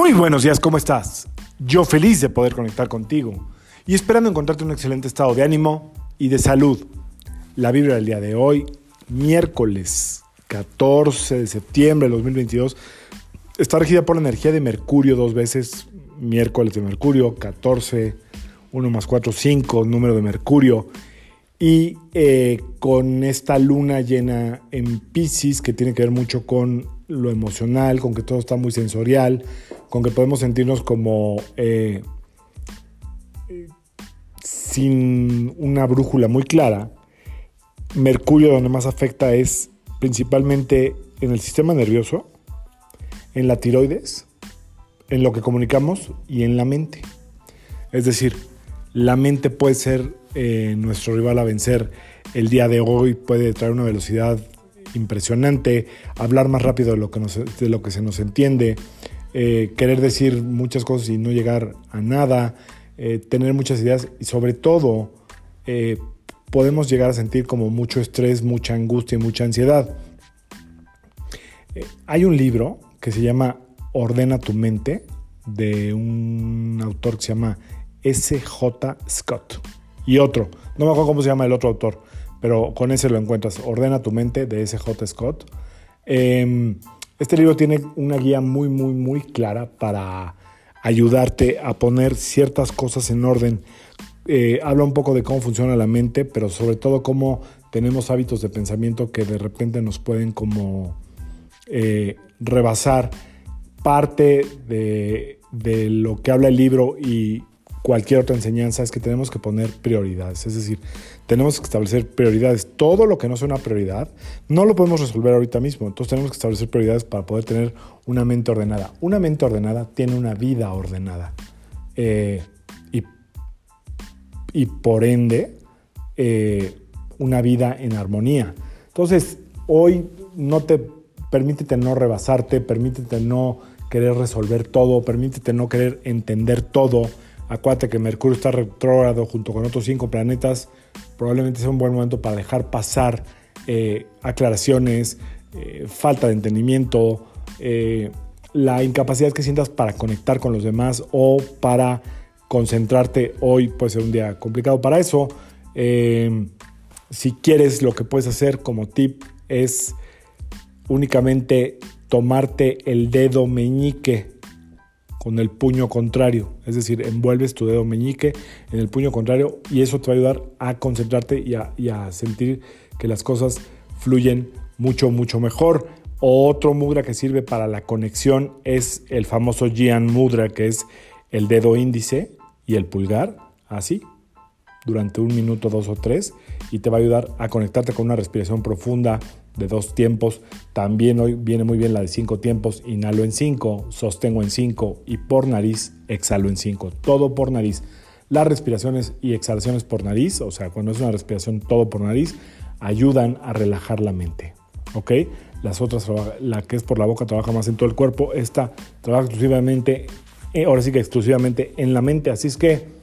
Muy buenos días, ¿cómo estás? Yo feliz de poder conectar contigo y esperando encontrarte un excelente estado de ánimo y de salud. La vibra del día de hoy, miércoles 14 de septiembre de 2022, está regida por la energía de Mercurio dos veces, miércoles de Mercurio, 14, 1 más 4, 5, número de Mercurio. Y eh, con esta luna llena en Pisces, que tiene que ver mucho con lo emocional, con que todo está muy sensorial, con que podemos sentirnos como eh, sin una brújula muy clara. Mercurio donde más afecta es principalmente en el sistema nervioso, en la tiroides, en lo que comunicamos y en la mente. Es decir, la mente puede ser eh, nuestro rival a vencer el día de hoy, puede traer una velocidad impresionante, hablar más rápido de lo que, de lo que se nos entiende, eh, querer decir muchas cosas y no llegar a nada, eh, tener muchas ideas y sobre todo eh, podemos llegar a sentir como mucho estrés, mucha angustia y mucha ansiedad. hay un libro que se llama Ordena tu mente de un autor que se llama S.J. Scott y otro, no me acuerdo cómo se llama el otro autor, pero con ese lo encuentras, Ordena tu mente de S.J. Scott. Este libro tiene una guía muy, muy, muy clara para ayudarte a poner ciertas cosas en orden. Eh, habla un poco de cómo funciona la mente, pero sobre todo cómo tenemos hábitos de pensamiento que de repente nos pueden como eh, rebasar parte de, de lo que habla el libro y cualquier otra enseñanza es que tenemos que poner prioridades. Es decir, tenemos que establecer prioridades. Todo lo que no sea una prioridad no lo podemos resolver ahorita mismo. Entonces tenemos que establecer prioridades para poder tener una mente ordenada. Una mente ordenada tiene una vida ordenada. Eh, y, por ende, eh, una vida en armonía. Entonces, hoy no te permítete no rebasarte, permítete no querer resolver todo, permítete no querer entender todo Acuérdate que Mercurio está retrógrado junto con otros cinco planetas. Probablemente sea un buen momento para dejar pasar eh, aclaraciones, eh, falta de entendimiento, eh, la incapacidad que sientas para conectar con los demás o para concentrarte. Hoy puede ser un día complicado para eso. si quieres, lo que puedes hacer como tip es únicamente tomarte el dedo meñique con el puño contrario, es decir, envuelves tu dedo meñique en el puño contrario y eso te va a ayudar a concentrarte y a, sentir que las cosas fluyen mucho, mucho mejor. Otro mudra que sirve para la conexión es el famoso Jian Mudra, que es el dedo índice y el pulgar, así, durante un minuto, dos o tres, y te va a ayudar a conectarte con una respiración profunda, de dos tiempos. También hoy viene muy bien la de cinco tiempos. Inhalo en cinco, sostengo en cinco y por nariz exhalo en cinco. Todo por nariz. Las respiraciones y exhalaciones por nariz, o sea, cuando es una respiración todo por nariz, ayudan a relajar la mente. ¿Ok? Las otras, la que es por la boca, trabaja más en todo el cuerpo. Esta trabaja exclusivamente, eh, ahora sí que exclusivamente en la mente. Así es que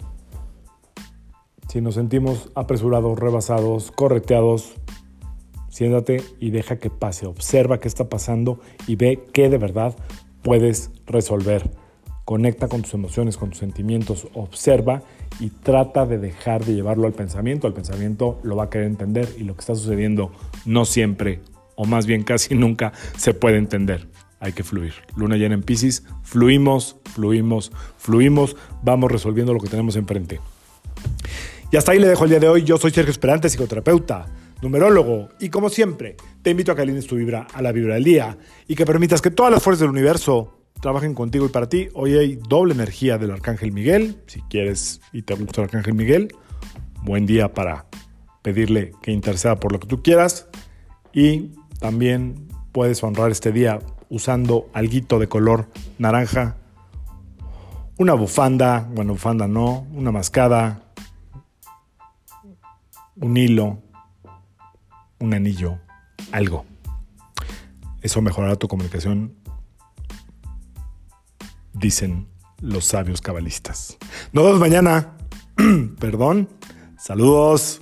si nos sentimos apresurados, rebasados, correteados, Siéntate y deja que pase. Observa qué está pasando y ve qué de verdad puedes resolver. Conecta con tus emociones, con tus sentimientos, observa y trata de dejar de llevarlo al pensamiento. El pensamiento lo va a querer entender y lo que está sucediendo no siempre, o más bien casi nunca, se puede entender. Hay que fluir. Luna llena en Pisces, fluimos, fluimos, fluimos, vamos resolviendo lo que tenemos enfrente. Y hasta ahí le dejo el día de hoy. Yo soy Sergio Esperante, psicoterapeuta numerólogo, y como siempre, te invito a que alines tu vibra a la vibra del día y que permitas que todas las fuerzas del universo trabajen contigo y para ti. Hoy hay doble energía del Arcángel Miguel, si quieres y te gusta el Arcángel Miguel, buen día para pedirle que interceda por lo que tú quieras. Y también puedes honrar este día usando alguito de color naranja, una bufanda, bueno, bufanda no, una mascada, un hilo, un anillo, algo. Eso mejorará tu comunicación, dicen los sabios cabalistas. Nos vemos mañana. Perdón. Saludos.